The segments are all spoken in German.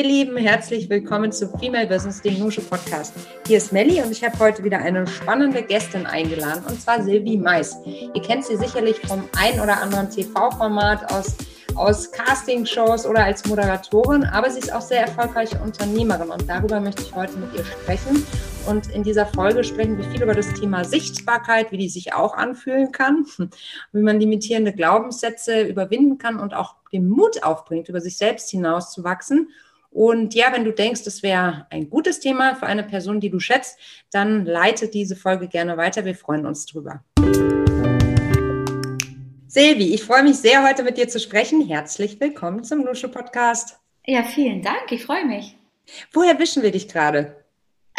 Ihr Lieben, herzlich willkommen zu Female Business, dem Nusche Podcast. Hier ist Melli und ich habe heute wieder eine spannende Gästin eingeladen und zwar Silvi Mais. Ihr kennt sie sicherlich vom ein oder anderen TV-Format aus aus Castingshows oder als Moderatorin, aber sie ist auch sehr erfolgreiche Unternehmerin und darüber möchte ich heute mit ihr sprechen. Und in dieser Folge sprechen wir viel über das Thema Sichtbarkeit, wie die sich auch anfühlen kann, wie man limitierende Glaubenssätze überwinden kann und auch den Mut aufbringt, über sich selbst hinauszuwachsen. Und ja, wenn du denkst, das wäre ein gutes Thema für eine Person, die du schätzt, dann leite diese Folge gerne weiter. Wir freuen uns drüber. Silvi, ich freue mich sehr, heute mit dir zu sprechen. Herzlich willkommen zum Lusche Podcast. Ja, vielen Dank. Ich freue mich. Woher wischen wir dich gerade?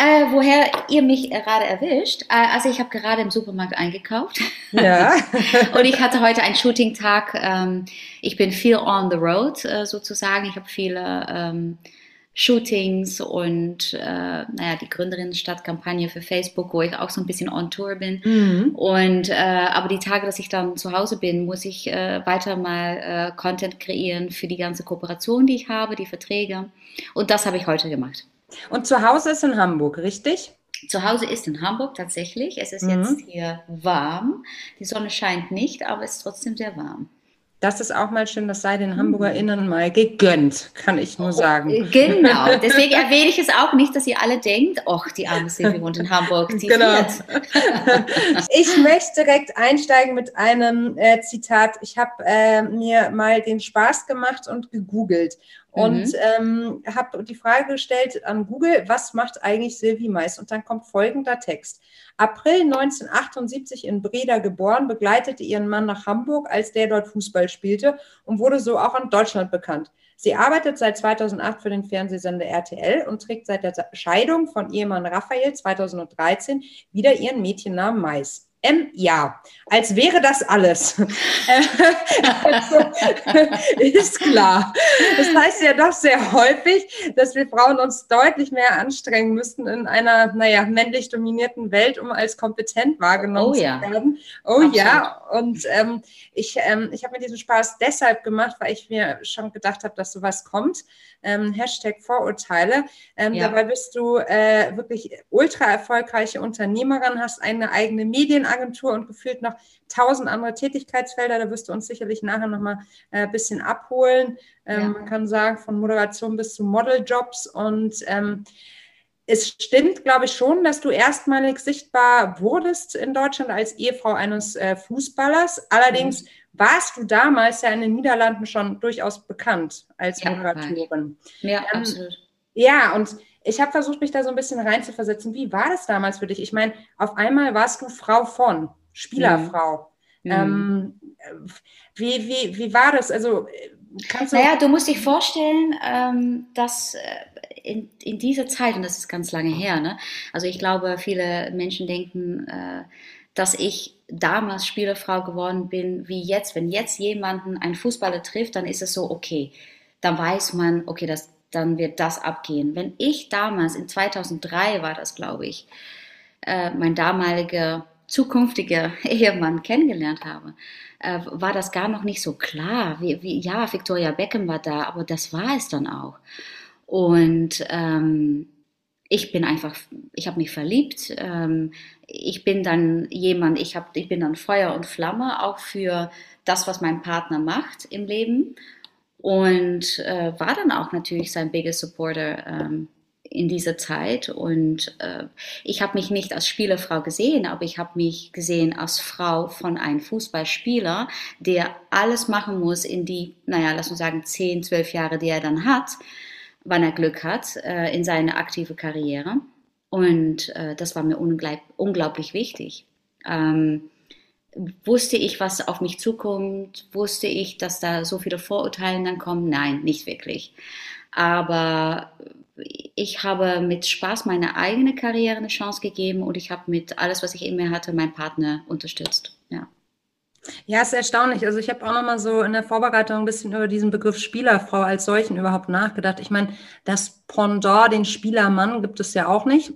Äh, woher ihr mich gerade erwischt? Äh, also ich habe gerade im Supermarkt eingekauft. Ja. und ich hatte heute einen Shooting-Tag. Ähm, ich bin viel on the road äh, sozusagen. Ich habe viele ähm, Shootings und äh, naja, die Gründerinnenstadtkampagne für Facebook, wo ich auch so ein bisschen on Tour bin. Mhm. Und äh, aber die Tage, dass ich dann zu Hause bin, muss ich äh, weiter mal Content kreieren für die ganze Kooperation, die ich habe, die Verträge. Und das habe ich heute gemacht. Und zu Hause ist in Hamburg, richtig? Zu Hause ist in Hamburg tatsächlich. Es ist mhm. jetzt hier warm. Die Sonne scheint nicht, aber es ist trotzdem sehr warm. Das ist auch mal schön, das sei den HamburgerInnen mal gegönnt, kann ich nur sagen. Oh, genau, deswegen erwähne ich es auch nicht, dass ihr alle denkt, ach, die arme Silvia wohnt in Hamburg, die genau. ich möchte direkt einsteigen mit einem äh, Zitat. Ich habe äh, mir mal den Spaß gemacht und gegoogelt und mhm. ähm, habe die Frage gestellt an Google, was macht eigentlich Sylvie Mais? Und dann kommt folgender Text. April 1978 in Breda geboren, begleitete ihren Mann nach Hamburg, als der dort Fußball spielte und wurde so auch in Deutschland bekannt. Sie arbeitet seit 2008 für den Fernsehsender RTL und trägt seit der Scheidung von Ehemann Raphael 2013 wieder ihren Mädchennamen Mais. Ähm, ja, als wäre das alles. also, ist klar. Das heißt ja doch sehr häufig, dass wir Frauen uns deutlich mehr anstrengen müssten in einer, naja, männlich dominierten Welt, um als kompetent wahrgenommen oh, zu ja. werden. Oh Absolut. ja. Und ähm, ich, ähm, ich habe mir diesen Spaß deshalb gemacht, weil ich mir schon gedacht habe, dass sowas kommt. Ähm, Hashtag Vorurteile. Ähm, ja. Dabei bist du äh, wirklich ultra erfolgreiche Unternehmerin, hast eine eigene Medien Agentur und gefühlt noch tausend andere Tätigkeitsfelder. Da wirst du uns sicherlich nachher nochmal ein äh, bisschen abholen. Ähm, ja. Man kann sagen, von Moderation bis zu Modeljobs. Und ähm, es stimmt, glaube ich, schon, dass du erstmalig sichtbar wurdest in Deutschland als Ehefrau eines äh, Fußballers. Allerdings mhm. warst du damals ja in den Niederlanden schon durchaus bekannt als ja, Moderatorin. Ja, ähm, absolut. Ja, und ich habe versucht, mich da so ein bisschen reinzuversetzen. Wie war das damals für dich? Ich meine, auf einmal warst du Frau von, Spielerfrau. Mhm. Ähm, wie, wie, wie war das? Also, kannst du. Naja, du musst dich vorstellen, ähm, dass äh, in, in dieser Zeit, und das ist ganz lange her, ne? also ich glaube, viele Menschen denken, äh, dass ich damals Spielerfrau geworden bin, wie jetzt. Wenn jetzt jemanden ein Fußballer trifft, dann ist es so, okay, dann weiß man, okay, das, dann wird das abgehen. Wenn ich damals, in 2003 war das, glaube ich, äh, mein damaliger zukünftiger Ehemann kennengelernt habe, äh, war das gar noch nicht so klar. Wie, wie, ja, Victoria Beckham war da, aber das war es dann auch. Und ähm, ich bin einfach, ich habe mich verliebt. Ähm, ich bin dann jemand, ich, hab, ich bin dann Feuer und Flamme auch für das, was mein Partner macht im Leben und äh, war dann auch natürlich sein biggest supporter ähm, in dieser Zeit. Und äh, ich habe mich nicht als Spielerfrau gesehen, aber ich habe mich gesehen als Frau von einem Fußballspieler, der alles machen muss in die, naja, lass uns sagen, 10, 12 Jahre, die er dann hat, wann er Glück hat, äh, in seine aktive Karriere. Und äh, das war mir unglaublich, wichtig. Ähm, Wusste ich, was auf mich zukommt? Wusste ich, dass da so viele Vorurteile dann kommen? Nein, nicht wirklich. Aber ich habe mit Spaß meine eigene Karriere eine Chance gegeben und ich habe mit alles, was ich in mir hatte, meinen Partner unterstützt. Ja. Ja, ist erstaunlich. Also ich habe auch noch mal so in der Vorbereitung ein bisschen über diesen Begriff Spielerfrau als solchen überhaupt nachgedacht. Ich meine, das Pendant, den Spielermann, gibt es ja auch nicht.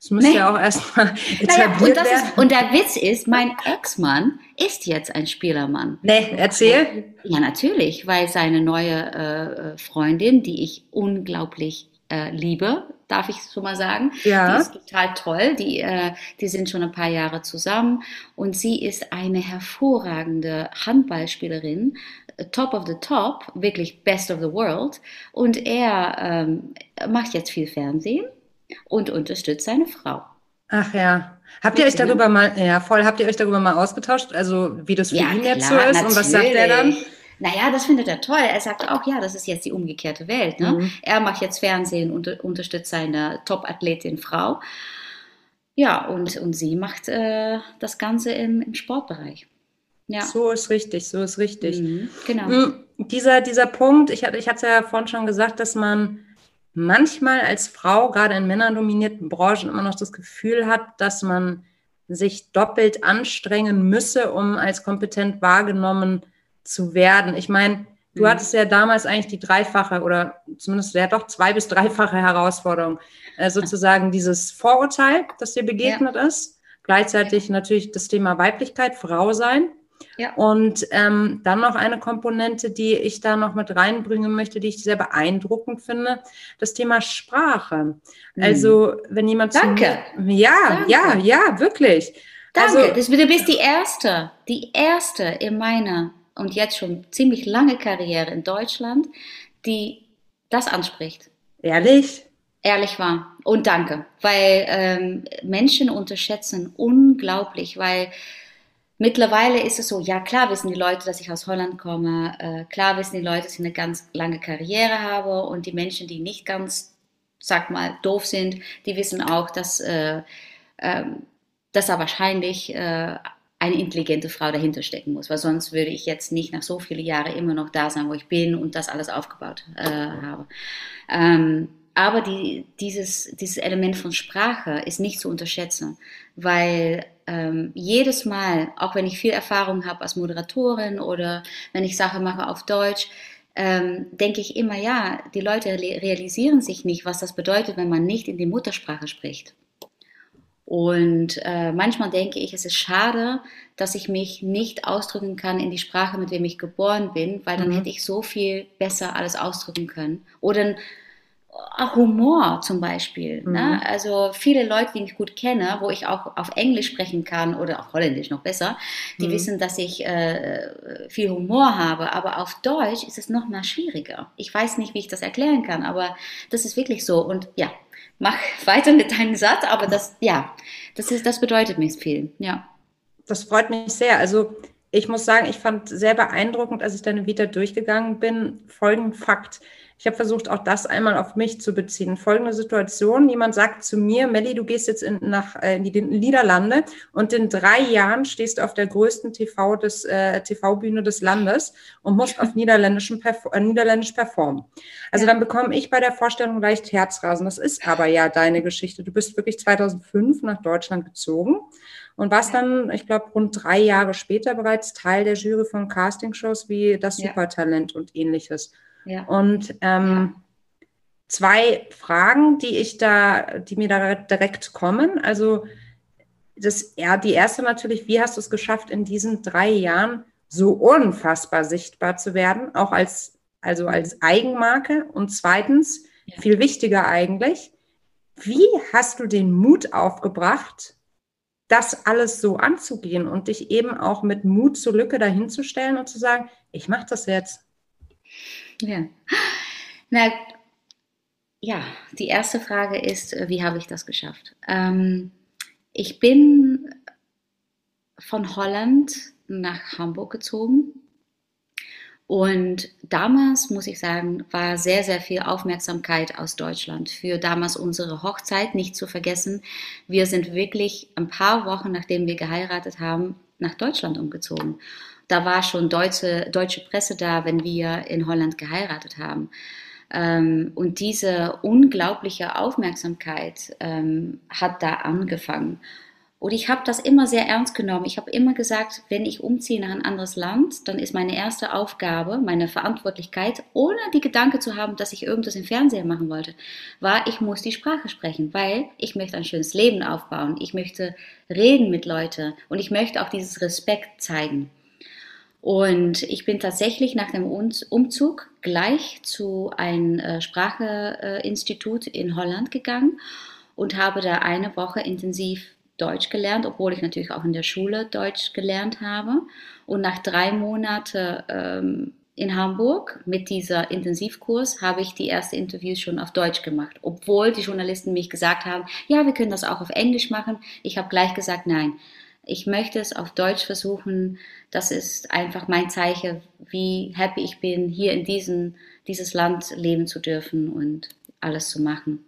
Das müsste nee. ja auch erstmal etabliert naja, und werden. Ist, und der Witz ist, mein Ex-Mann ist jetzt ein Spielermann. Nee, erzähl. Ja, natürlich, weil seine neue äh, Freundin, die ich unglaublich äh, liebe, darf ich so mal sagen. Ja. Die ist total toll. Die, äh, die sind schon ein paar Jahre zusammen und sie ist eine hervorragende Handballspielerin, äh, top of the top, wirklich best of the world. Und er ähm, macht jetzt viel Fernsehen und unterstützt seine Frau. Ach ja. Habt ihr euch darüber mal, ja voll, habt ihr euch darüber mal ausgetauscht, also wie das für ja, ihn jetzt so ist natürlich. und was sagt er dann? Naja, das findet er toll. Er sagt auch, ja, das ist jetzt die umgekehrte Welt. Ne? Mhm. Er macht jetzt Fernsehen und unterstützt seine Top-Athletin Frau. Ja, und, und sie macht äh, das Ganze im, im Sportbereich. Ja. So ist richtig, so ist richtig. Mhm, genau. Mhm, dieser, dieser Punkt, ich hatte, ich hatte ja vorhin schon gesagt, dass man manchmal als Frau, gerade in männerdominierten Branchen, immer noch das Gefühl hat, dass man sich doppelt anstrengen müsse, um als kompetent wahrgenommen zu werden. Ich meine, du mhm. hattest ja damals eigentlich die dreifache oder zumindest ja doch zwei bis dreifache Herausforderung, äh, sozusagen dieses Vorurteil, das dir begegnet ja. ist, gleichzeitig ja. natürlich das Thema Weiblichkeit, Frau sein. Ja. Und ähm, dann noch eine Komponente, die ich da noch mit reinbringen möchte, die ich sehr beeindruckend finde, das Thema Sprache. Mhm. Also, wenn jemand Danke. Mir, ja, Danke. ja, ja, wirklich. Danke. Also, du bist die Erste, die Erste in meiner und jetzt schon ziemlich lange Karriere in Deutschland, die das anspricht. Ehrlich? Ehrlich war. Und danke, weil ähm, Menschen unterschätzen unglaublich, weil mittlerweile ist es so, ja klar wissen die Leute, dass ich aus Holland komme, äh, klar wissen die Leute, dass ich eine ganz lange Karriere habe und die Menschen, die nicht ganz, sag mal, doof sind, die wissen auch, dass, äh, äh, dass da wahrscheinlich äh, eine intelligente Frau dahinter stecken muss, weil sonst würde ich jetzt nicht nach so vielen Jahren immer noch da sein, wo ich bin und das alles aufgebaut äh, habe. Ähm, aber die, dieses, dieses Element von Sprache ist nicht zu unterschätzen, weil ähm, jedes Mal, auch wenn ich viel Erfahrung habe als Moderatorin oder wenn ich Sachen mache auf Deutsch, ähm, denke ich immer, ja, die Leute realisieren sich nicht, was das bedeutet, wenn man nicht in die Muttersprache spricht. Und äh, manchmal denke ich, es ist schade, dass ich mich nicht ausdrücken kann in die Sprache, mit dem ich geboren bin, weil dann mhm. hätte ich so viel besser alles ausdrücken können. Oder auch Humor zum Beispiel. Ne? Mhm. Ne? Also viele Leute, die ich gut kenne, wo ich auch auf Englisch sprechen kann oder auf Holländisch noch besser, die mhm. wissen, dass ich äh, viel Humor habe. Aber auf Deutsch ist es noch mal schwieriger. Ich weiß nicht, wie ich das erklären kann, aber das ist wirklich so. Und ja, mach weiter mit deinem Satz, aber das, ja, das ist, das bedeutet mir viel, ja. Das freut mich sehr. Also ich muss sagen, ich fand sehr beeindruckend, als ich deine Vita durchgegangen bin, folgenden Fakt. Ich habe versucht, auch das einmal auf mich zu beziehen. Folgende Situation: Jemand sagt zu mir, Melli, du gehst jetzt in, nach, äh, in die Niederlande und in drei Jahren stehst du auf der größten TV des, äh, TV-Bühne des Landes und musst auf Niederländischem äh, Niederländisch performen. Also ja. dann bekomme ich bei der Vorstellung leicht Herzrasen. Das ist aber ja deine Geschichte. Du bist wirklich 2005 nach Deutschland gezogen und warst dann, ich glaube, rund drei Jahre später bereits Teil der Jury von Castingshows wie das Supertalent ja. und ähnliches. Ja. Und ähm, zwei Fragen, die ich da, die mir da direkt kommen. Also das, ja, die erste natürlich, wie hast du es geschafft, in diesen drei Jahren so unfassbar sichtbar zu werden, auch als, also als Eigenmarke? Und zweitens, ja. viel wichtiger eigentlich, wie hast du den Mut aufgebracht, das alles so anzugehen und dich eben auch mit Mut zur Lücke dahinzustellen und zu sagen, ich mache das jetzt? Ja. Na, ja, die erste Frage ist, äh, wie habe ich das geschafft? Ähm, ich bin von Holland nach Hamburg gezogen. Und damals, muss ich sagen, war sehr, sehr viel Aufmerksamkeit aus Deutschland für damals unsere Hochzeit, nicht zu vergessen. Wir sind wirklich ein paar Wochen, nachdem wir geheiratet haben, nach Deutschland umgezogen da war schon deutsche, deutsche Presse da, wenn wir in Holland geheiratet haben. Ähm, und diese unglaubliche Aufmerksamkeit ähm, hat da angefangen. Und ich habe das immer sehr ernst genommen. Ich habe immer gesagt, wenn ich umziehe nach ein anderes Land, dann ist meine erste Aufgabe, meine Verantwortlichkeit, ohne die Gedanke zu haben, dass ich irgendwas im Fernsehen machen wollte, war, ich muss die Sprache sprechen, weil ich möchte ein schönes Leben aufbauen. Ich möchte reden mit Leuten und ich möchte auch dieses Respekt zeigen. Und ich bin tatsächlich nach dem Umzug gleich zu einem äh, Spracheinstitut in Holland gegangen und habe da eine Woche intensiv Deutsch gelernt, obwohl ich natürlich auch in der Schule Deutsch gelernt habe. Und nach drei Monaten ähm, in Hamburg mit dieser Intensivkurs habe ich die ersten Interviews schon auf Deutsch gemacht, obwohl die Journalisten mich gesagt haben, ja, wir können das auch auf Englisch machen. Ich habe gleich gesagt, nein, ich möchte es auf Deutsch versuchen. Das ist einfach mein Zeichen, wie happy ich bin, hier in diesem, dieses Land leben zu dürfen und alles zu machen.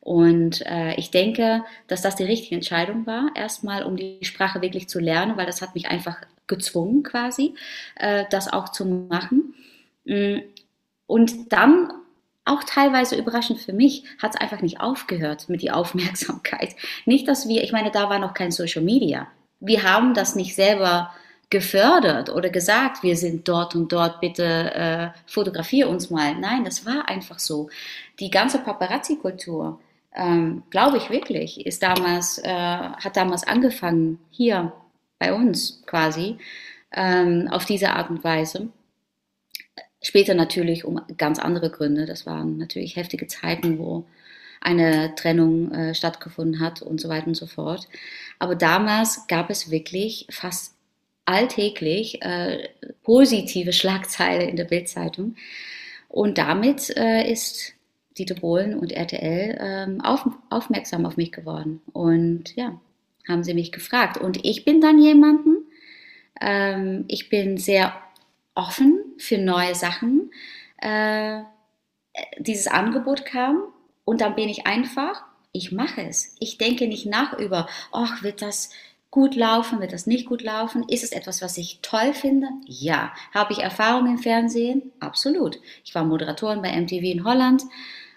Und äh, ich denke, dass das die richtige Entscheidung war, erstmal um die Sprache wirklich zu lernen, weil das hat mich einfach gezwungen quasi, äh, das auch zu machen. Mm, und dann auch teilweise überraschend für mich, hat es einfach nicht aufgehört mit der Aufmerksamkeit. Nicht, dass wir, ich meine, da war noch kein Social Media. Wir haben das nicht selber gefördert oder gesagt, wir sind dort und dort, bitte äh, fotografier uns mal. Nein, das war einfach so. Die ganze Paparazzi-Kultur, ähm, glaube ich wirklich, ist damals, äh, hat damals angefangen, hier bei uns quasi, ähm, auf diese Art und Weise. Später natürlich um ganz andere Gründe. Das waren natürlich heftige Zeiten, wo eine Trennung äh, stattgefunden hat und so weiter und so fort. Aber damals gab es wirklich fast alltäglich äh, positive Schlagzeile in der Bildzeitung. Und damit äh, ist Dieter Bohlen und RTL ähm, auf, aufmerksam auf mich geworden. Und ja, haben sie mich gefragt. Und ich bin dann jemanden, ähm, ich bin sehr offen für neue Sachen. Äh, dieses Angebot kam und dann bin ich einfach, ich mache es. Ich denke nicht nach über, ach, wird das gut laufen, wird das nicht gut laufen? Ist es etwas, was ich toll finde? Ja. Habe ich Erfahrung im Fernsehen? Absolut. Ich war Moderatorin bei MTV in Holland.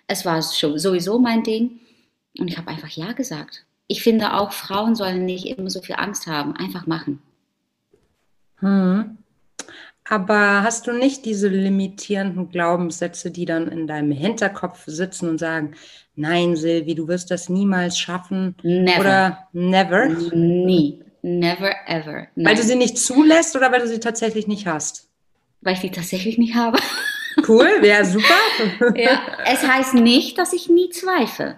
Es war sowieso mein Ding. Und ich habe einfach Ja gesagt. Ich finde auch, Frauen sollen nicht immer so viel Angst haben. Einfach machen. Hm. Aber hast du nicht diese limitierenden Glaubenssätze, die dann in deinem Hinterkopf sitzen und sagen, nein, Silvi, du wirst das niemals schaffen? Never. Oder never? Nie. Never ever. Nein. Weil du sie nicht zulässt oder weil du sie tatsächlich nicht hast? Weil ich die tatsächlich nicht habe. Cool, wäre super. ja, es heißt nicht, dass ich nie zweifle.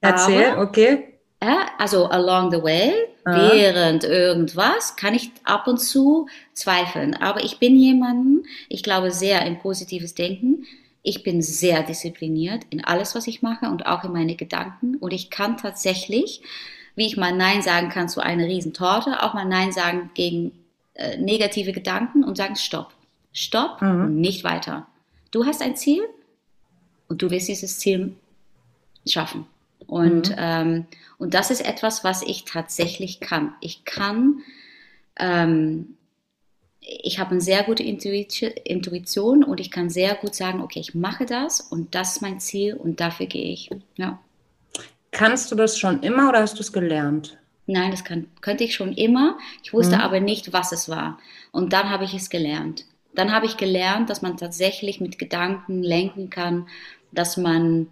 Erzähl, okay. Also along the way, Aha. während irgendwas, kann ich ab und zu zweifeln. Aber ich bin jemanden, ich glaube sehr in positives Denken. Ich bin sehr diszipliniert in alles, was ich mache und auch in meine Gedanken. Und ich kann tatsächlich, wie ich mal Nein sagen kann zu einer Riesentorte, auch mal Nein sagen gegen äh, negative Gedanken und sagen Stopp. Stopp mhm. und nicht weiter. Du hast ein Ziel und du willst dieses Ziel schaffen. Und, mhm. ähm, und das ist etwas, was ich tatsächlich kann. Ich kann, ähm, ich habe eine sehr gute Intuition und ich kann sehr gut sagen, okay, ich mache das und das ist mein Ziel und dafür gehe ich. Ja. Kannst du das schon immer oder hast du es gelernt? Nein, das kann, könnte ich schon immer. Ich wusste mhm. aber nicht, was es war. Und dann habe ich es gelernt. Dann habe ich gelernt, dass man tatsächlich mit Gedanken lenken kann, dass man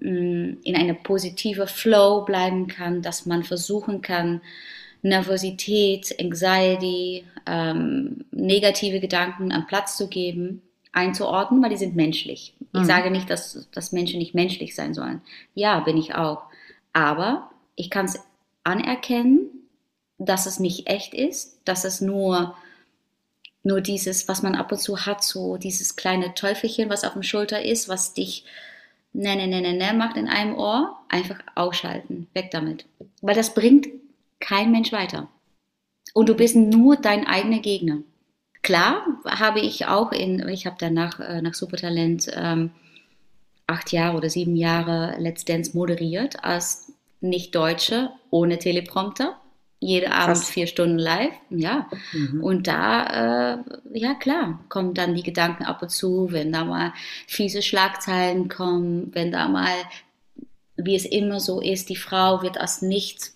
in einer positive Flow bleiben kann, dass man versuchen kann, Nervosität, Anxiety, ähm, negative Gedanken am Platz zu geben, einzuordnen, weil die sind menschlich. Ich mhm. sage nicht, dass, dass Menschen nicht menschlich sein sollen. Ja, bin ich auch. Aber ich kann es anerkennen, dass es nicht echt ist, dass es nur nur dieses, was man ab und zu hat, so dieses kleine Teufelchen, was auf dem Schulter ist, was dich ne, ne, ne, ne, ne macht in einem Ohr, einfach ausschalten, weg damit. Weil das bringt kein Mensch weiter. Und du bist nur dein eigener Gegner. Klar habe ich auch in, ich habe danach äh, nach Supertalent ähm, acht Jahre oder sieben Jahre Let's Dance moderiert als Nicht-Deutsche ohne Teleprompter jede Abend Krass. vier Stunden live, ja. Mhm. Und da, äh, ja klar, kommen dann die Gedanken ab und zu, wenn da mal fiese Schlagzeilen kommen, wenn da mal, wie es immer so ist, die Frau wird als nicht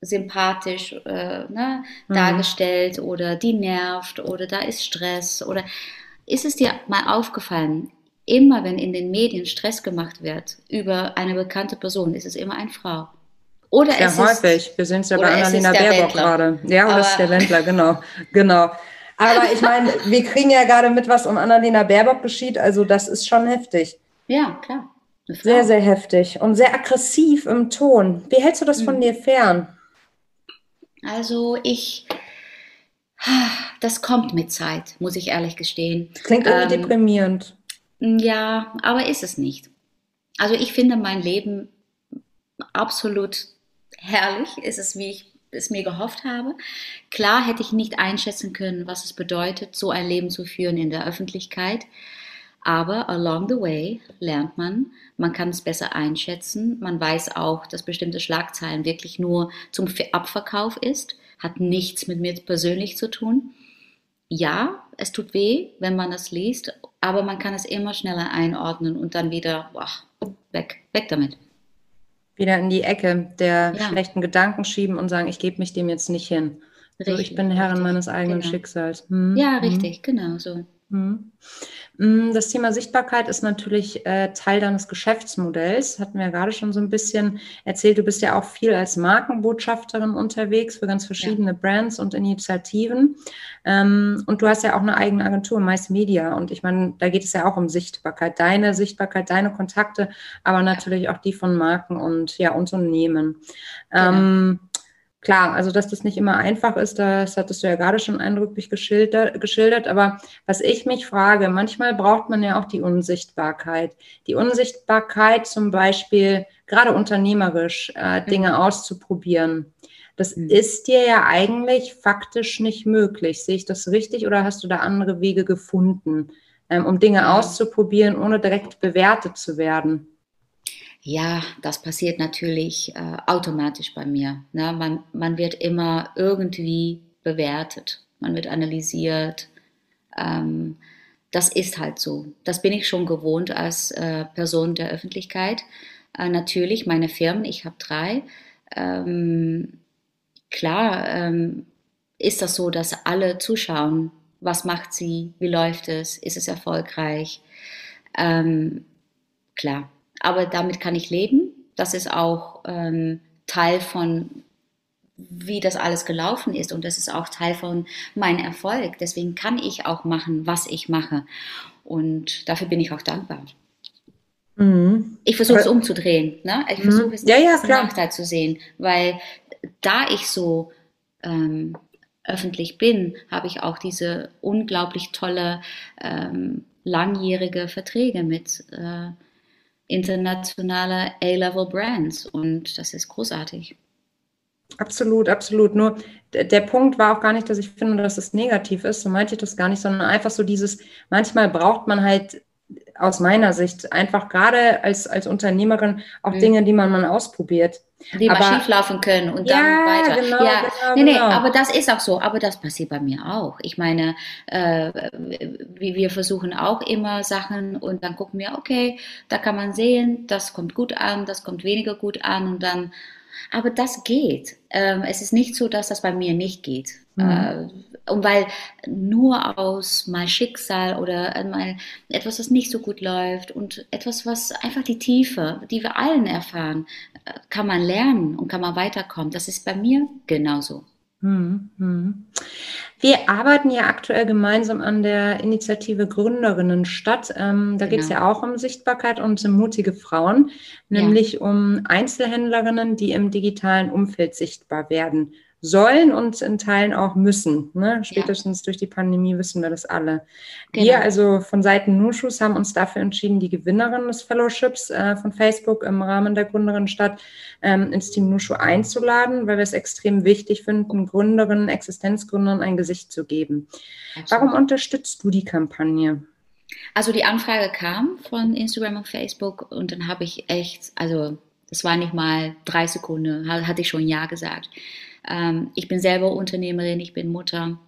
sympathisch äh, ne, mhm. dargestellt oder die nervt oder da ist Stress oder ist es dir mal aufgefallen, immer wenn in den Medien Stress gemacht wird über eine bekannte Person, ist es immer eine Frau. Oder Sehr es häufig. Ist, Wir sehen es ja bei Annalena Baerbock gerade. Ja, oder ist der Wendler, genau. genau. Aber ich meine, wir kriegen ja gerade mit, was um Annalena Baerbock geschieht. Also das ist schon heftig. Ja, klar. Sehr, sehr heftig und sehr aggressiv im Ton. Wie hältst du das mhm. von dir fern? Also ich, das kommt mit Zeit, muss ich ehrlich gestehen. Klingt irgendwie ähm, deprimierend. Ja, aber ist es nicht. Also ich finde mein Leben absolut herrlich. Ist es, wie ich es mir gehofft habe. Klar hätte ich nicht einschätzen können, was es bedeutet, so ein Leben zu führen in der Öffentlichkeit. Aber along the way lernt man, man kann es besser einschätzen. Man weiß auch, dass bestimmte Schlagzeilen wirklich nur zum Abverkauf ist, hat nichts mit mir persönlich zu tun. Ja, es tut weh, wenn man das liest, aber man kann es immer schneller einordnen und dann wieder boah, weg, weg damit. Wieder in die Ecke der ja. schlechten Gedanken schieben und sagen, ich gebe mich dem jetzt nicht hin. Richtig, so, ich bin Herrin richtig, meines eigenen genau. Schicksals. Hm, ja, hm. richtig, hm. genau so. Hm. Mm, das Thema Sichtbarkeit ist natürlich äh, Teil deines Geschäftsmodells. Hatten wir ja gerade schon so ein bisschen erzählt. Du bist ja auch viel als Markenbotschafterin unterwegs für ganz verschiedene ja. Brands und Initiativen. Ähm, und du hast ja auch eine eigene Agentur, Mais Media. Und ich meine, da geht es ja auch um Sichtbarkeit. Deine Sichtbarkeit, deine Kontakte, aber natürlich auch die von Marken und ja, Unternehmen. Genau. Klar, also dass das nicht immer einfach ist, das hattest du ja gerade schon eindrücklich geschildert, geschildert. Aber was ich mich frage, manchmal braucht man ja auch die Unsichtbarkeit. Die Unsichtbarkeit zum Beispiel, gerade unternehmerisch, äh, mhm. Dinge mhm. auszuprobieren. Das mhm. ist dir ja eigentlich faktisch nicht möglich. Sehe ich das richtig oder hast du da andere Wege gefunden, ähm, um Dinge auszuprobieren, ohne direkt bewertet zu werden? Ja, das passiert natürlich äh, automatisch bei mir. Ne? Man, man wird immer irgendwie bewertet, man wird analysiert. Ähm, das ist halt so. Das bin ich schon gewohnt als äh, Person der Öffentlichkeit. Äh, natürlich, meine Firmen, ich habe drei. Ähm, klar ähm, ist das so, dass alle zuschauen. Was macht sie? Wie läuft es? Ist es erfolgreich? Ähm, klar, aber damit kann ich leben. Das ist auch ähm, Teil von, wie das alles gelaufen ist und das ist auch Teil von meinem Erfolg. Deswegen kann ich auch machen, was ich mache und dafür bin ich auch dankbar. Mhm. Ich versuche es umzudrehen. Ne? Ich mhm. versuche es ja, ja, als Nachteil zu sehen, weil da ich so ähm, öffentlich bin, habe ich auch diese unglaublich tolle ähm, langjährige Verträge mit äh, internationale A-Level Brands und das ist großartig. Absolut, absolut. Nur der Punkt war auch gar nicht, dass ich finde, dass es negativ ist, so meinte ich das gar nicht, sondern einfach so dieses, manchmal braucht man halt aus meiner Sicht einfach gerade als, als Unternehmerin auch mhm. Dinge, die man mal ausprobiert. Die aber, mal schieflaufen können und dann ja, weiter. Genau, ja, genau, nee, nee, genau. aber das ist auch so. Aber das passiert bei mir auch. Ich meine, äh, wir versuchen auch immer Sachen und dann gucken wir, okay, da kann man sehen, das kommt gut an, das kommt weniger gut an und dann aber das geht. Ähm, es ist nicht so, dass das bei mir nicht geht. Mhm. Äh, und weil nur aus mal Schicksal oder mal etwas, das nicht so gut läuft und etwas, was einfach die Tiefe, die wir allen erfahren, äh, kann man lernen und kann man weiterkommen. Das ist bei mir genauso. Mhm. mhm. Wir arbeiten ja aktuell gemeinsam an der Initiative Gründerinnen statt. Ähm, da genau. geht es ja auch um Sichtbarkeit und um mutige Frauen, nämlich ja. um Einzelhändlerinnen, die im digitalen Umfeld sichtbar werden sollen und in Teilen auch müssen. Ne? Spätestens ja. durch die Pandemie wissen wir das alle. Genau. Wir also von Seiten Nuschus haben uns dafür entschieden, die Gewinnerin des Fellowships äh, von Facebook im Rahmen der Gründerinnenstadt ähm, ins Team Nushu einzuladen, weil wir es extrem wichtig finden, Gründerinnen, Existenzgründern ein Gesicht zu geben. Warum unterstützt du die Kampagne? Also die Anfrage kam von Instagram und Facebook und dann habe ich echt, also das war nicht mal drei Sekunden, hatte ich schon Ja gesagt. Ähm, ich bin selber Unternehmerin, ich bin Mutter,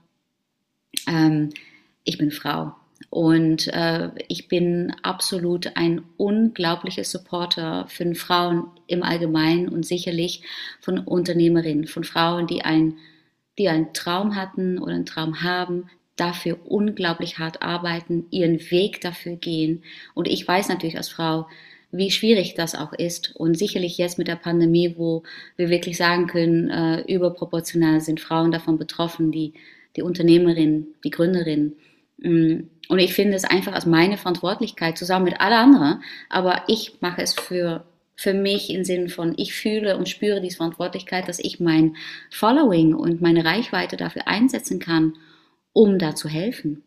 ähm, ich bin Frau. Und äh, ich bin absolut ein unglaublicher Supporter von Frauen im Allgemeinen und sicherlich von Unternehmerinnen, von Frauen, die, ein, die einen Traum hatten oder einen Traum haben, dafür unglaublich hart arbeiten, ihren Weg dafür gehen. Und ich weiß natürlich als Frau, wie schwierig das auch ist. Und sicherlich jetzt mit der Pandemie, wo wir wirklich sagen können, äh, überproportional sind Frauen davon betroffen, die, die Unternehmerinnen, die Gründerinnen. Mm, und ich finde es einfach als meine Verantwortlichkeit zusammen mit allen anderen, aber ich mache es für, für mich im Sinne von, ich fühle und spüre diese Verantwortlichkeit, dass ich mein Following und meine Reichweite dafür einsetzen kann, um da zu helfen.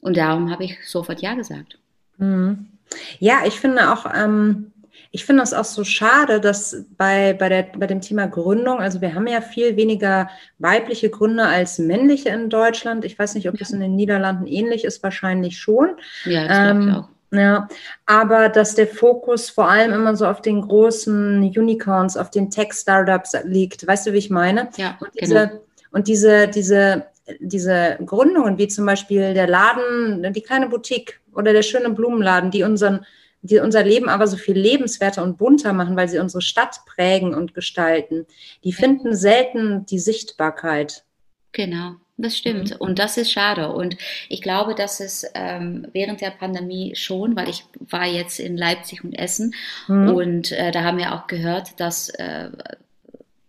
Und darum habe ich sofort Ja gesagt. Mhm. Ja, ich finde auch, ähm, ich finde das auch so schade, dass bei, bei, der, bei dem Thema Gründung, also wir haben ja viel weniger weibliche Gründer als männliche in Deutschland. Ich weiß nicht, ob das in den Niederlanden ähnlich ist, wahrscheinlich schon. Ja, das ähm, ich auch. Ja, aber dass der Fokus vor allem immer so auf den großen Unicorns, auf den Tech-Startups liegt. Weißt du, wie ich meine? Ja, und diese, genau. Und diese, diese, diese Gründungen, wie zum Beispiel der Laden, die kleine Boutique oder der schöne Blumenladen, die unseren die unser Leben aber so viel lebenswerter und bunter machen, weil sie unsere Stadt prägen und gestalten, die finden selten die Sichtbarkeit. Genau. Das stimmt. Mhm. Und das ist schade. Und ich glaube, dass es ähm, während der Pandemie schon, weil ich war jetzt in Leipzig und Essen mhm. und äh, da haben wir auch gehört, dass äh,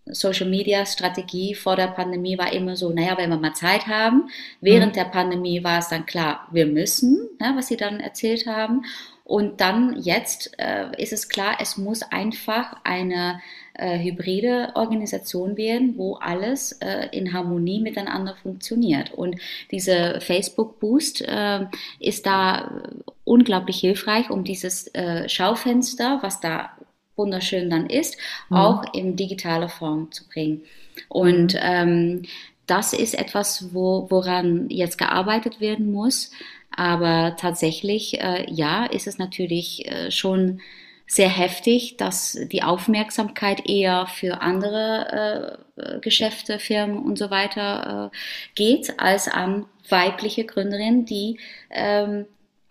Social Media Strategie vor der Pandemie war immer so, naja, wenn wir mal Zeit haben. Während mhm. der Pandemie war es dann klar, wir müssen, ja, was Sie dann erzählt haben. Und dann jetzt äh, ist es klar, es muss einfach eine äh, hybride Organisation werden, wo alles äh, in Harmonie miteinander funktioniert. Und diese Facebook Boost äh, ist da unglaublich hilfreich, um dieses äh, Schaufenster, was da wunderschön dann ist, mhm. auch in digitale Form zu bringen. Und mhm. ähm, das ist etwas, wo, woran jetzt gearbeitet werden muss. Aber tatsächlich, äh, ja, ist es natürlich äh, schon sehr heftig, dass die Aufmerksamkeit eher für andere äh, Geschäfte, Firmen und so weiter äh, geht, als an weibliche Gründerinnen, die ähm,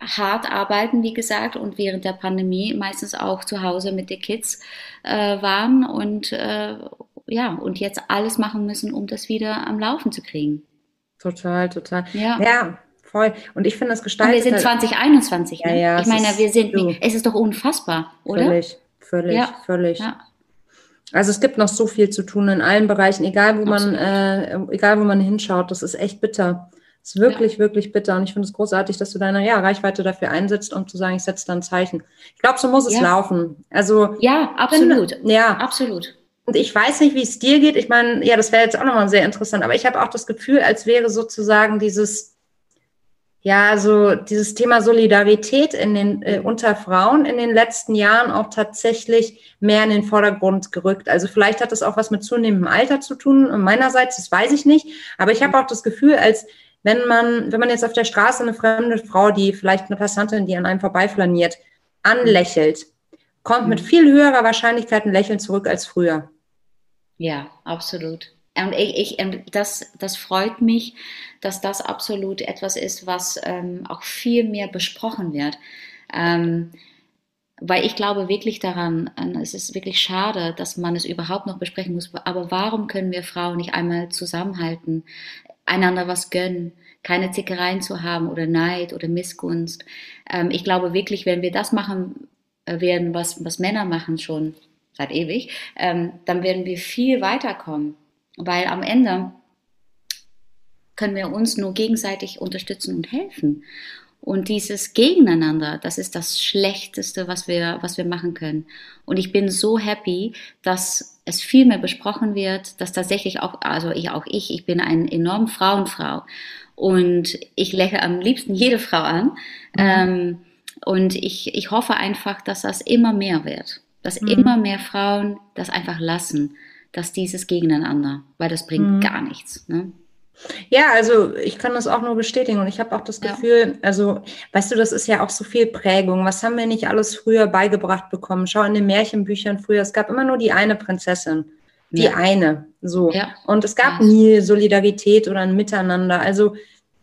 hart arbeiten, wie gesagt, und während der Pandemie meistens auch zu Hause mit den Kids äh, waren und äh, ja, und jetzt alles machen müssen, um das wieder am Laufen zu kriegen. Total, total. Ja. ja voll. Und ich finde das gestaltet. Und wir sind 2021. Halt, ne? Ja, ja, ich meine, wir sind, es ist doch unfassbar, oder? Völlig, völlig, ja. völlig. Ja. Also es gibt noch so viel zu tun in allen Bereichen, egal wo man, äh, egal wo man hinschaut. Das ist echt bitter. Ist wirklich, ja. wirklich bitter. Und ich finde es großartig, dass du deine ja, Reichweite dafür einsetzt, um zu sagen, ich setze da ein Zeichen. Ich glaube, so muss es ja. laufen. Also ja, absolut. Finde, ja, absolut. Und ich weiß nicht, wie es dir geht. Ich meine, ja, das wäre jetzt auch nochmal sehr interessant. Aber ich habe auch das Gefühl, als wäre sozusagen dieses, ja, so dieses Thema Solidarität in den, äh, unter Frauen in den letzten Jahren auch tatsächlich mehr in den Vordergrund gerückt. Also vielleicht hat das auch was mit zunehmendem Alter zu tun. Meinerseits, das weiß ich nicht. Aber ich habe auch das Gefühl, als wenn man, wenn man jetzt auf der Straße eine fremde Frau, die vielleicht eine Passantin, die an einem vorbeiflaniert, anlächelt, kommt mit mhm. viel höherer Wahrscheinlichkeit ein Lächeln zurück als früher. Ja, absolut. Und ich, ich, ähm, das, das freut mich, dass das absolut etwas ist, was ähm, auch viel mehr besprochen wird. Ähm, weil ich glaube wirklich daran, es ist wirklich schade, dass man es überhaupt noch besprechen muss. Aber warum können wir Frauen nicht einmal zusammenhalten? Einander was gönnen, keine Zickereien zu haben oder Neid oder Missgunst. Ähm, ich glaube wirklich, wenn wir das machen äh, werden, was, was Männer machen schon seit ewig, ähm, dann werden wir viel weiterkommen, weil am Ende können wir uns nur gegenseitig unterstützen und helfen. Und dieses Gegeneinander, das ist das Schlechteste, was wir, was wir machen können. Und ich bin so happy, dass es viel mehr besprochen wird, dass tatsächlich auch, also ich, auch ich, ich bin eine enorm Frauenfrau. Und ich lächle am liebsten jede Frau an. Mhm. Ähm, und ich, ich hoffe einfach, dass das immer mehr wird. Dass mhm. immer mehr Frauen das einfach lassen, dass dieses Gegeneinander, weil das bringt mhm. gar nichts. Ne? Ja, also ich kann das auch nur bestätigen und ich habe auch das Gefühl, ja. also weißt du, das ist ja auch so viel Prägung. Was haben wir nicht alles früher beigebracht bekommen? Schau in den Märchenbüchern früher, es gab immer nur die eine Prinzessin, die ja. eine, so. Ja. Und es gab nie Solidarität oder ein Miteinander. Also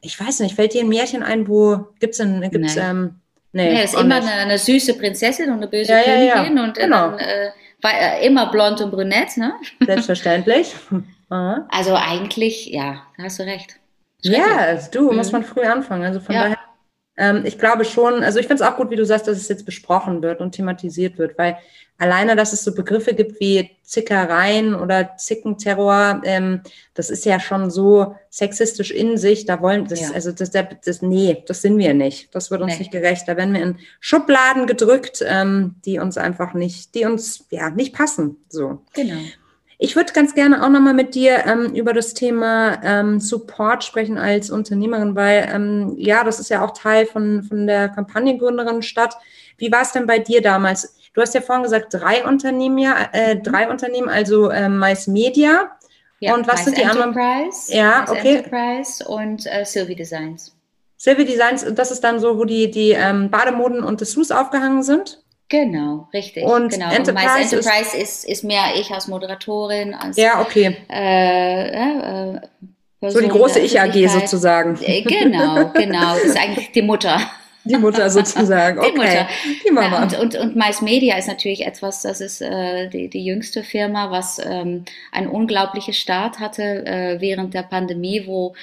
ich weiß nicht, fällt dir ein Märchen ein, wo gibt's denn, gibt's, Nee. ähm, nee, Ja, ist immer eine, eine süße Prinzessin und eine böse. Königin und äh, Genau. dann äh, äh, immer blond und brünett. Ne? Selbstverständlich. Aha. Also eigentlich, ja, da hast du recht. Ja, du, Mhm. muss man früh anfangen. Also von Ja. daher, ähm, ich glaube schon, also ich finde es auch gut, wie du sagst, dass es jetzt besprochen wird und thematisiert wird, weil alleine, dass es so Begriffe gibt wie Zickereien oder Zickenterror, ähm, das ist ja schon so sexistisch in sich. Da wollen, das, Ja. also das, das, das, nee, das sind wir nicht. Das wird uns Nee. nicht gerecht. Da werden wir in Schubladen gedrückt, ähm, die uns einfach nicht, die uns ja nicht passen. So. Genau. Ich würde ganz gerne auch nochmal mit dir ähm, über das Thema ähm, Support sprechen als Unternehmerin, weil ähm, ja, das ist ja auch Teil von, von der Kampagnengründerin statt. Wie war es denn bei dir damals? Du hast ja vorhin gesagt, drei Unternehmen, ja, äh, drei Unternehmen, also äh, Mais Media. Ja, Und was sind die anderen? Ja, Mais okay. Enterprise und äh, Sylvie Designs. Sylvie Designs, das ist dann so, wo die, die ähm, Bademoden und Dessous aufgehangen sind. Genau, richtig. Und genau. Enterprise und Enterprise ist, ist mehr ich als Moderatorin, als Ja, okay. äh, äh, So die große Ich-AG sozusagen. Äh, Genau, genau. Das ist eigentlich die Mutter. Die Mutter sozusagen. Die Okay. Mutter. Die Mama. Ja, und, und, und Mais Media ist natürlich etwas, das ist äh, die, die jüngste Firma, was ähm, einen unglaublichen Start hatte äh, während der Pandemie, wo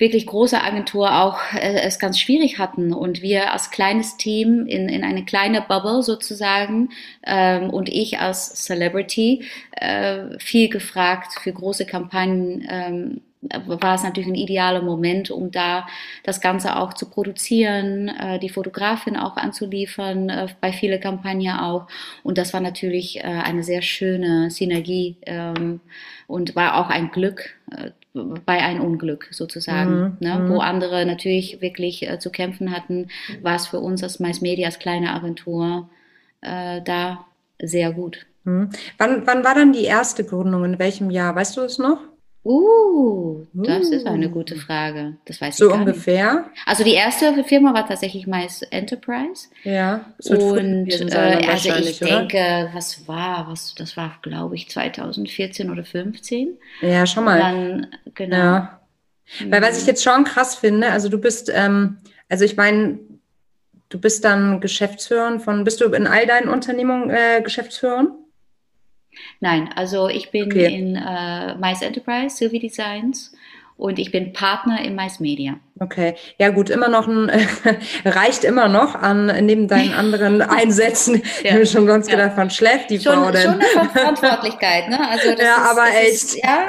wirklich große Agenturen auch äh, es ganz schwierig hatten und wir als kleines Team in, in eine kleine Bubble sozusagen ähm, und ich als Celebrity äh, viel gefragt für große Kampagnen. Ähm, war es natürlich ein idealer Moment, um da das Ganze auch zu produzieren, äh, die Fotografin auch anzuliefern, äh, bei vielen Kampagnen auch. Und das war natürlich äh, eine sehr schöne Synergie ähm, und war auch ein Glück äh, bei ein Unglück sozusagen. Mhm, Ne? mhm. Wo andere natürlich wirklich äh, zu kämpfen hatten, war es für uns als Mais Media, als kleine Agentur, äh, da sehr gut. Hm. Wann, wann war dann die erste Gründung? In welchem Jahr? Weißt du es noch? Uh, das ist eine Uh. gute Frage. Das weiß So ich gar nicht. ungefähr? Also die erste Firma war tatsächlich Mais Enterprise. Ja. Es wird Und sein, äh, also ich oder? denke, was war, was, das war, glaube ich, 2014 oder 15. Ja, schau Und mal. dann, genau. Ja. Weil was ich jetzt schon krass finde, also du bist, ähm, also ich meine, du bist dann Geschäftsführerin von, bist du in all deinen Unternehmungen äh, Geschäftsführerin? Nein, also ich bin Okay. in äh, Mais Enterprise, Sylvie Designs und ich bin Partner in Mais Media. Okay, ja gut, immer noch ein, reicht immer noch an neben deinen anderen Einsätzen. Ich Ja. habe schon ganz Ja. gedacht, wann schläft die Schon, Frau schon denn? eine Ver Verantwortlichkeit, ne? Also das Ja, ist, aber das echt. Ist, ja.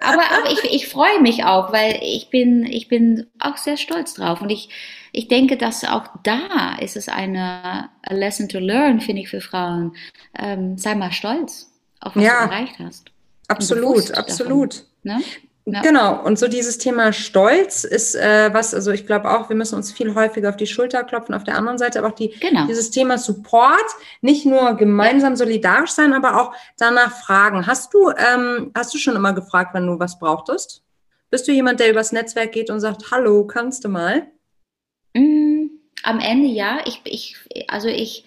Aber, aber ich, ich freue mich auch, weil ich bin, ich bin auch sehr stolz drauf. Und ich, ich denke, dass auch da ist es eine lesson to learn, finde ich, für Frauen. Ähm, sei mal stolz auf was Ja. du erreicht hast. Absolut, davon. absolut. Ne? Ja. Genau, und so dieses Thema Stolz ist äh, was, also ich glaube auch, wir müssen uns viel häufiger auf die Schulter klopfen, auf der anderen Seite aber auch die, Genau. dieses Thema Support, nicht nur gemeinsam solidarisch sein, aber auch danach fragen. Hast du, ähm, hast du schon immer gefragt, wenn du was brauchtest? Bist du jemand, der übers Netzwerk geht und sagt, hallo, kannst du mal? Mm, Am Ende ja. Ich, ich, also ich,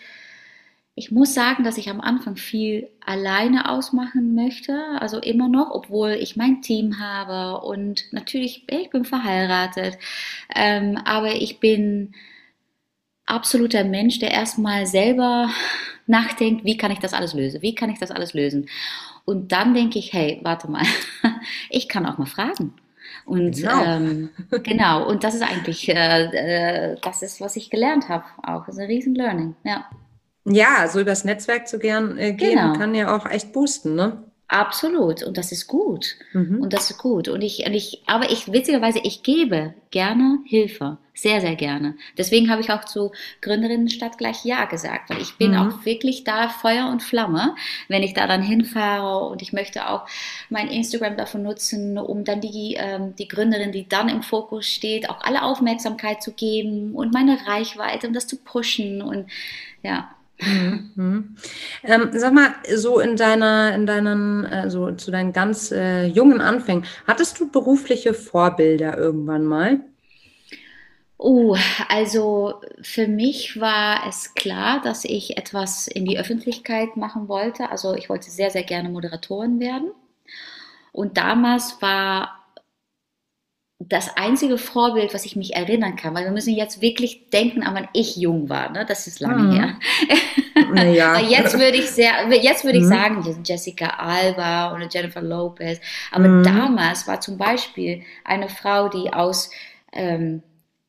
ich muss sagen, dass ich am Anfang viel alleine ausmachen möchte. Also immer noch, obwohl ich mein Team habe und natürlich, ich bin verheiratet. Ähm, aber ich bin absoluter Mensch, der erstmal selber nachdenkt, wie kann ich das alles lösen? Wie kann ich das alles lösen? Und dann denke ich, hey, warte mal, ich kann auch mal fragen. Und Genau. ähm, genau, und das ist eigentlich, äh, äh, das ist, was ich gelernt habe auch. Ist ein riesen Learning, ja. Ja, so übers Netzwerk zu gern, äh, gehen Genau. kann ja auch echt boosten, ne? Absolut. Und das ist gut. Mhm. Und das ist gut. Und ich, und ich, aber ich, witzigerweise, ich gebe gerne Hilfe. Sehr, sehr gerne. Deswegen habe ich auch zu Gründerinnenstadt gleich Ja gesagt, weil ich bin Mhm. auch wirklich da Feuer und Flamme, wenn ich da dann hinfahre und ich möchte auch mein Instagram dafür nutzen, um dann die, ähm, die Gründerin, die dann im Fokus steht, auch alle Aufmerksamkeit zu geben und meine Reichweite, um das zu pushen und ja. Mhm. Mhm. Ähm, sag mal, so in deiner, in deinen, äh, so zu deinen ganz äh, jungen Anfängen, hattest du berufliche Vorbilder irgendwann mal? Oh, also für mich war es klar, dass ich etwas in die Öffentlichkeit machen wollte. Also ich wollte sehr, sehr gerne Moderatorin werden. Und damals war das einzige Vorbild, was ich mich erinnern kann, weil wir müssen jetzt wirklich denken, an wann ich jung war, ne? Das ist lange mhm. her. Ja. jetzt würde ich sehr, jetzt würde ich mhm. sagen, Jessica Alba oder Jennifer Lopez. Aber mhm. damals war zum Beispiel eine Frau, die aus ähm,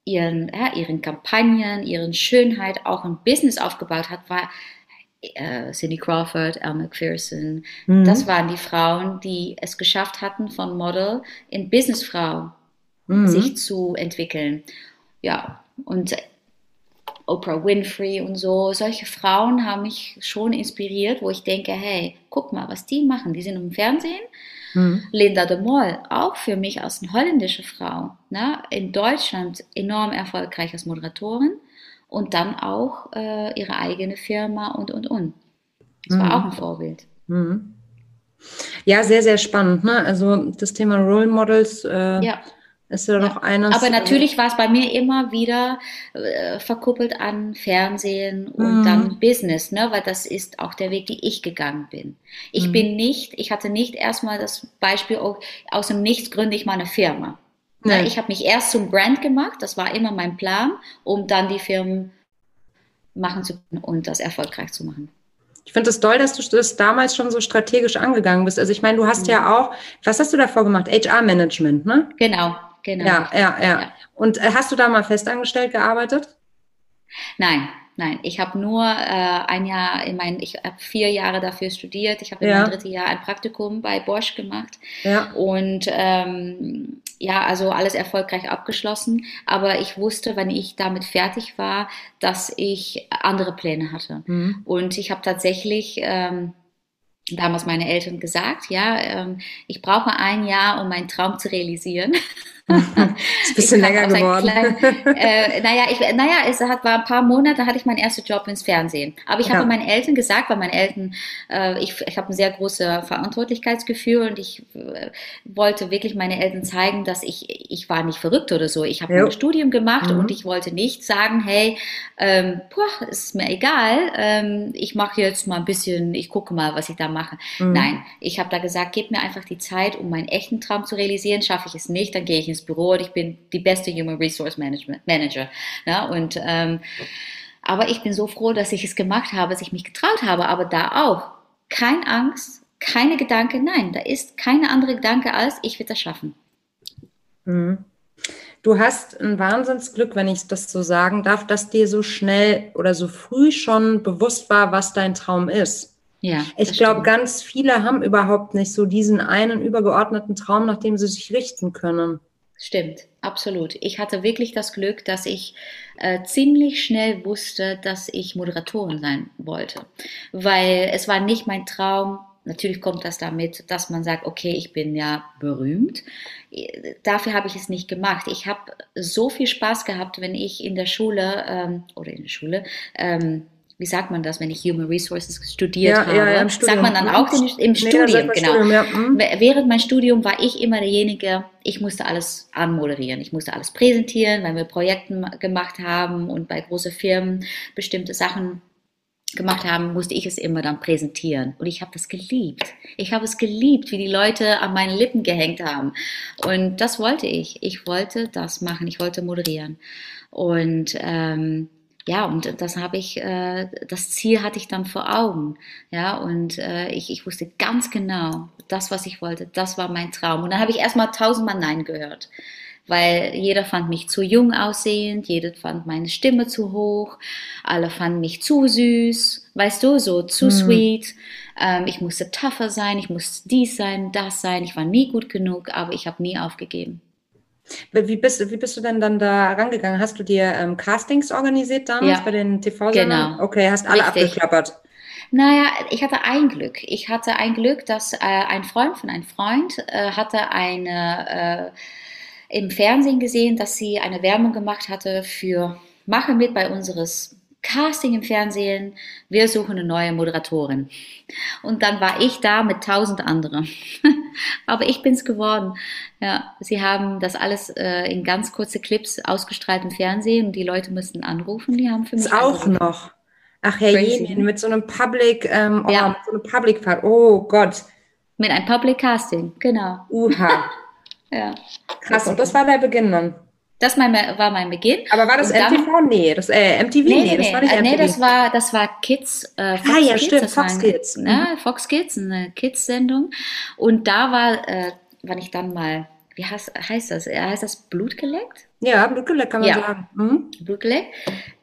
ihren, ja, ihren Kampagnen, ihren Schönheit auch ein Business aufgebaut hat, war äh, Cindy Crawford, Elle McPherson. Mhm. Das waren die Frauen, die es geschafft hatten, von Model in Businessfrau mhm. sich zu entwickeln. Ja, und Oprah Winfrey und so, solche Frauen haben mich schon inspiriert, wo ich denke, hey, guck mal, was die machen. Die sind im Fernsehen. Mhm. Linda de Mol, auch für mich als eine holländische Frau, ne, in Deutschland enorm erfolgreich als Moderatorin und dann auch äh, ihre eigene Firma und, und, und. Das war mhm. auch ein Vorbild. Mhm. Ja, sehr, sehr spannend. Ne? Also das Thema Role Models. Äh, ja ist ja noch eines. Aber natürlich war es bei mir immer wieder äh, verkuppelt an Fernsehen und mhm. dann Business, ne? weil das ist auch der Weg, den ich gegangen bin. Ich mhm. bin nicht, ich hatte nicht erstmal das Beispiel, oh, aus dem Nichts gründe ich mal eine Firma. Ne? Ich habe mich erst zum Brand gemacht, das war immer mein Plan, um dann die Firmen machen zu können und das erfolgreich zu machen. Ich finde es das toll, dass du das damals schon so strategisch angegangen bist. Also ich meine, du hast mhm. ja auch, was hast du davor gemacht? HR-Management, ne? Genau, Genau. Ja, ja, ja. ja. Und äh, hast du da mal festangestellt gearbeitet? Nein, nein. Ich habe nur äh, ein Jahr in mein, ich habe vier Jahre dafür studiert. Ich habe in ja. meinem dritten Jahr ein Praktikum bei Bosch gemacht. Ja. Und ähm, ja, also alles erfolgreich abgeschlossen. Aber ich wusste, wenn ich damit fertig war, dass ich andere Pläne hatte. Mhm. Und ich habe tatsächlich ähm, damals meine Eltern gesagt, ja, ähm, ich brauche ein Jahr, um meinen Traum zu realisieren. ist ein bisschen länger geworden. Klein, äh, naja, ich, naja, es hat, war ein paar Monate, da hatte ich meinen ersten Job ins Fernsehen. Aber ich ja. habe meinen Eltern gesagt, weil meine Eltern, äh, ich, ich habe ein sehr großes Verantwortlichkeitsgefühl und ich äh, wollte wirklich meine Eltern zeigen, dass ich, ich war nicht verrückt oder so. Ich habe ein Studium gemacht mhm. und ich wollte nicht sagen, hey, ähm, boah, ist mir egal, ähm, ich mache jetzt mal ein bisschen, ich gucke mal, was ich da mache. Mhm. Nein, ich habe da gesagt, gib mir einfach die Zeit, um meinen echten Traum zu realisieren. Schaffe ich es nicht, dann gehe ich ins ins Büro und ich bin die beste Human Resource Management Manager. Ja, und, ähm, aber ich bin so froh, dass ich es gemacht habe, dass ich mich getraut habe. Aber da auch keine Angst, keine Gedanke, nein, da ist keine andere Gedanke als, ich werde das schaffen. Mhm. Du hast ein Wahnsinnsglück, wenn ich das so sagen darf, dass dir so schnell oder so früh schon bewusst war, was dein Traum ist. Ja, ich glaube, ganz viele haben überhaupt nicht so diesen einen übergeordneten Traum, nach dem sie sich richten können. Stimmt, absolut. Ich hatte wirklich das Glück, dass ich äh, ziemlich schnell wusste, dass ich Moderatorin sein wollte, weil es war nicht mein Traum. Natürlich kommt das damit, dass man sagt, okay, ich bin ja berühmt. Dafür habe ich es nicht gemacht. Ich habe so viel Spaß gehabt, wenn ich in der Schule ähm, oder in der Schule ähm, wie sagt man das, wenn ich Human Resources studiert ja, habe? Ja, ja, sagt man dann auch im, im nee, Studium, genau. Studium, ja. hm. Während mein Studium war ich immer derjenige, ich musste alles anmoderieren, ich musste alles präsentieren, weil wir Projekte gemacht haben und bei großen Firmen bestimmte Sachen gemacht haben, musste ich es immer dann präsentieren. Und ich habe das geliebt. Ich habe es geliebt, wie die Leute an meinen Lippen gehängt haben. Und das wollte ich. Ich wollte das machen. Ich wollte moderieren. Und ähm, ja, und das habe ich, äh, das Ziel hatte ich dann vor Augen. Ja, und äh, ich, ich wusste ganz genau, das, was ich wollte, das war mein Traum. Und dann habe ich erstmal tausendmal Nein gehört. Weil jeder fand mich zu jung aussehend, jeder fand meine Stimme zu hoch, alle fanden mich zu süß, weißt du, so zu mhm. sweet. Ähm, ich musste tougher sein, ich musste dies sein, das sein. Ich war nie gut genug, aber ich habe nie aufgegeben. Wie bist, wie bist du denn dann da rangegangen? Hast du dir ähm, Castings organisiert damals ja, bei den TV-Sendern? Genau. Okay, hast alle Richtig. abgeklappert. Naja, ich hatte ein Glück. Ich hatte ein Glück, dass äh, ein Freund von einem Freund äh, hatte eine äh, im Fernsehen gesehen, dass sie eine Werbung gemacht hatte für Mache mit bei unseres Casting im Fernsehen, wir suchen eine neue Moderatorin. Und dann war ich da mit tausend anderen. Aber ich bin's geworden. Ja, sie haben das alles äh, in ganz kurze Clips ausgestrahlt im Fernsehen und die Leute mussten anrufen. Die haben für mich das auch noch. Ach Herr Jemin, mit so einem Public, ähm, oh, ja. mit so einem Public Part. Oh Gott. Mit einem Public Casting, genau. Uha. Ja. Krass, und das war der Beginn dann? Das mein, war mein Beginn. Aber war das MTV? Nee, das, äh, MTV? Nee, nee, das war nicht MTV. Äh, nee, das war, das war Kids. Äh, Fox ah ja, Kids, stimmt, Fox ein, Kids. Ne, Fox Kids, eine Kids-Sendung. Und da war, äh, wann ich dann mal, wie heißt, heißt das? Heißt das Blut geleckt? Ja, Blut geleckt kann man ja. sagen. Mhm. Blut geleckt.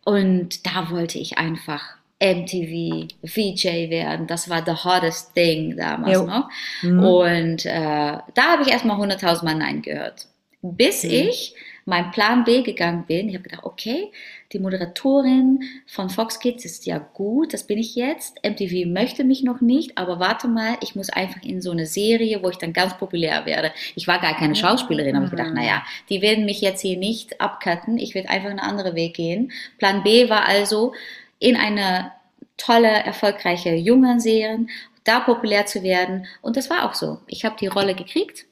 Und da wollte ich einfach MTV, VJ werden. Das war the hottest thing damals jo. noch. Mhm. Und äh, da habe ich erstmal 100.000 Mal Nein gehört. Bis mhm. ich meinen Plan B gegangen bin. Ich habe gedacht, okay, die Moderatorin von Fox Kids ist ja gut, das bin ich jetzt. MTV möchte mich noch nicht, aber warte mal, ich muss einfach in so eine Serie, wo ich dann ganz populär werde. Ich war gar keine Schauspielerin, habe ich gedacht, naja, die werden mich jetzt hier nicht abcutten, ich werde einfach einen anderen Weg gehen. Plan B war also, in eine tolle, erfolgreiche Jungern-Serie, da populär zu werden. Und das war auch so. Ich habe die Rolle gekriegt.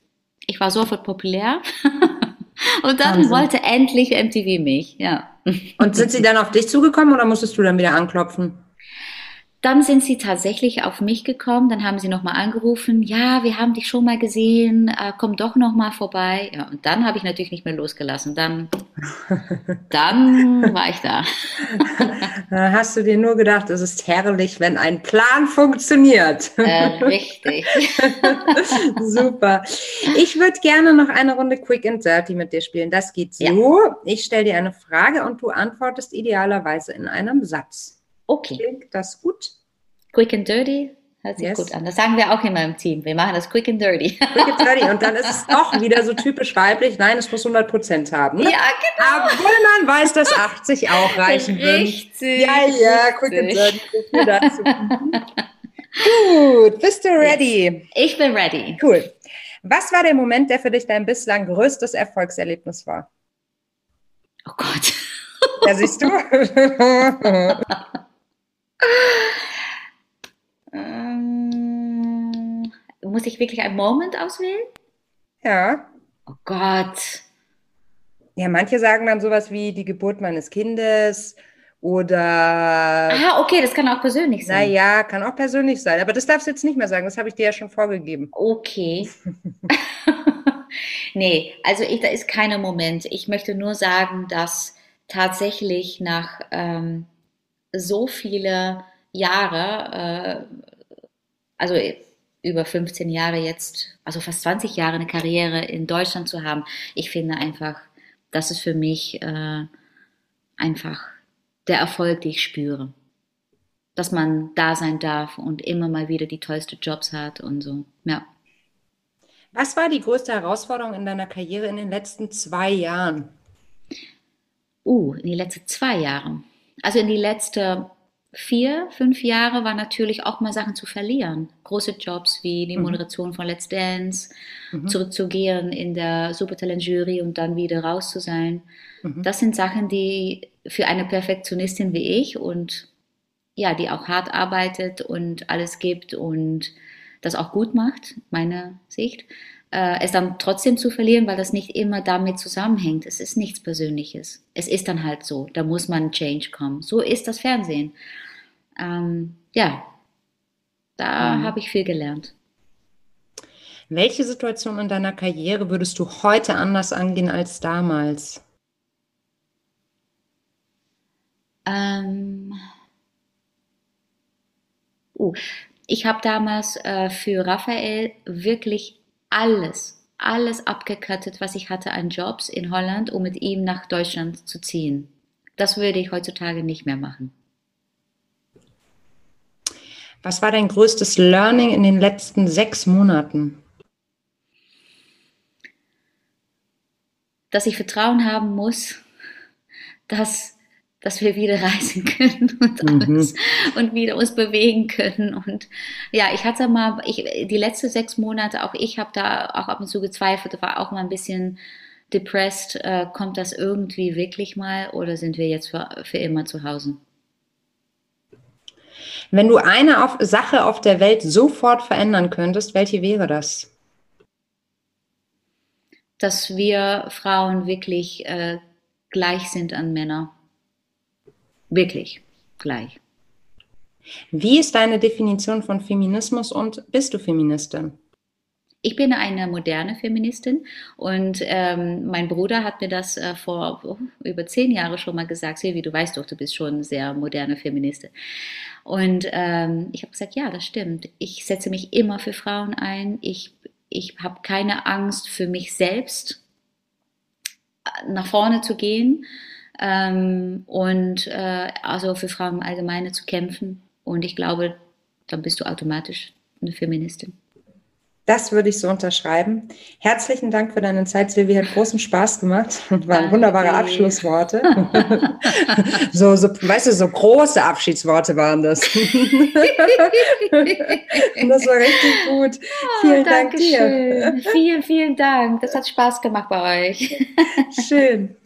Ich war sofort populär. Und dann Wahnsinn. wollte endlich MTV mich, ja. Und sind sie dann auf dich zugekommen oder musstest du dann wieder anklopfen? Dann sind sie tatsächlich auf mich gekommen, dann haben sie nochmal angerufen, ja, wir haben dich schon mal gesehen, äh, komm doch nochmal vorbei. Ja, und dann habe ich natürlich nicht mehr losgelassen. Dann, dann war ich da. hast du dir nur gedacht, es ist herrlich, wenn ein Plan funktioniert. Äh, richtig. Super. Ich würde gerne noch eine Runde Quick and Dirty mit dir spielen. Das geht so. Ja. Ich stelle dir eine Frage und du antwortest idealerweise in einem Satz. Okay. Klingt das gut? Quick and dirty? Hört sich yes. gut an. Das sagen wir auch immer im Team. Wir machen das quick and dirty. Quick and dirty. Und dann ist es doch wieder so typisch weiblich. Nein, es muss 100 Prozent haben. Ne? Ja, genau. Obwohl man weiß, dass 80 auch reichen Richtig. Würden. Ja, ja, quick and dirty. Gut, bist du ready? Ich bin ready. Cool. Was war der Moment, der für dich dein bislang größtes Erfolgserlebnis war? Oh Gott. Ja, siehst du? ähm, muss ich wirklich einen Moment auswählen? Ja. Oh Gott. Ja, manche sagen dann sowas wie die Geburt meines Kindes oder. Ah, okay, das kann auch persönlich sein. Naja, kann auch persönlich sein. Aber das darfst du jetzt nicht mehr sagen. Das habe ich dir ja schon vorgegeben. Okay. nee, also ich, da ist keiner Moment. Ich möchte nur sagen, dass tatsächlich nach ähm, so viele Jahre, äh, also über 15 Jahre jetzt, also fast 20 Jahre eine Karriere in Deutschland zu haben, ich finde einfach, das ist für mich äh, einfach der Erfolg, den ich spüre. Dass man da sein darf und immer mal wieder die tollsten Jobs hat und so, ja. Was war die größte Herausforderung in deiner Karriere in den letzten zwei Jahren? Uh, in die letzten zwei Jahre. Also in die letzten vier, fünf Jahre war natürlich auch mal Sachen zu verlieren. Große Jobs wie die mhm. Moderation von Let's Dance, mhm. zurückzugehen in der Supertalent-Jury und dann wieder raus zu sein. Mhm. Das sind Sachen, die für eine Perfektionistin wie ich und ja, die auch hart arbeitet und alles gibt und das auch gut macht, meine Sicht, äh, es dann trotzdem zu verlieren, weil das nicht immer damit zusammenhängt. Es ist nichts Persönliches. Es ist dann halt so. Da muss man Change kommen. So ist das Fernsehen. Ähm, ja, da mhm. habe ich viel gelernt. Welche Situation in deiner Karriere würdest du heute anders angehen als damals? Ähm, uh, ich habe damals äh, für Raphael wirklich alles, alles abgekattet, was ich hatte an Jobs in Holland, um mit ihm nach Deutschland zu ziehen. Das würde ich heutzutage nicht mehr machen. Was war dein größtes Learning in den letzten sechs Monaten? Dass ich Vertrauen haben muss, dass dass wir wieder reisen können und mhm. und wieder uns bewegen können. Und ja, ich hatte mal, ich, die letzten sechs Monate, auch ich habe da auch ab und zu gezweifelt, war auch mal ein bisschen depressed. Äh, kommt das irgendwie wirklich mal oder sind wir jetzt für, für immer zu Hause? Wenn du eine auf, Sache auf der Welt sofort verändern könntest, welche wäre das? Dass wir Frauen wirklich äh, gleich sind an Männer Wirklich gleich. Wie ist deine Definition von Feminismus und bist du Feministin? ich bin eine moderne Feministin und ähm, mein Bruder hat mir das äh, vor oh, über zehn Jahren schon mal gesagt. Silvi, du weißt doch, du bist schon sehr moderne Feministin. Und ähm, ich habe gesagt, ja, das stimmt. Ich setze mich immer für Frauen ein. Ich, ich habe keine Angst für mich selbst äh, nach vorne zu gehen ähm, und äh, also für Frauen im Allgemeinen zu kämpfen. Und ich glaube, dann bist du automatisch eine Feministin. Das würde ich so unterschreiben. Herzlichen Dank für deine Zeit, Silvia. Hat großen Spaß gemacht und waren wunderbare Abschlussworte. so, so, weißt du, so große Abschiedsworte waren das. das war richtig gut. Oh, vielen Dank dir. Vielen, vielen Dank. Das hat Spaß gemacht bei euch. Schön.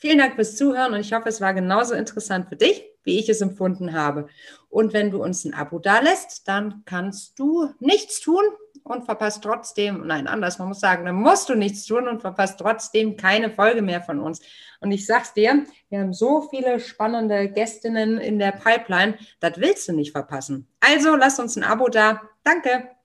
Vielen Dank fürs Zuhören und ich hoffe, es war genauso interessant für dich, wie ich es empfunden habe. Und wenn du uns ein Abo dalässt, dann kannst du nichts tun und verpasst trotzdem, nein, anders, man muss sagen, dann musst du nichts tun und verpasst trotzdem keine Folge mehr von uns. Und ich sag's dir, wir haben so viele spannende Gästinnen in der Pipeline, das willst du nicht verpassen. Also lass uns ein Abo da. Danke.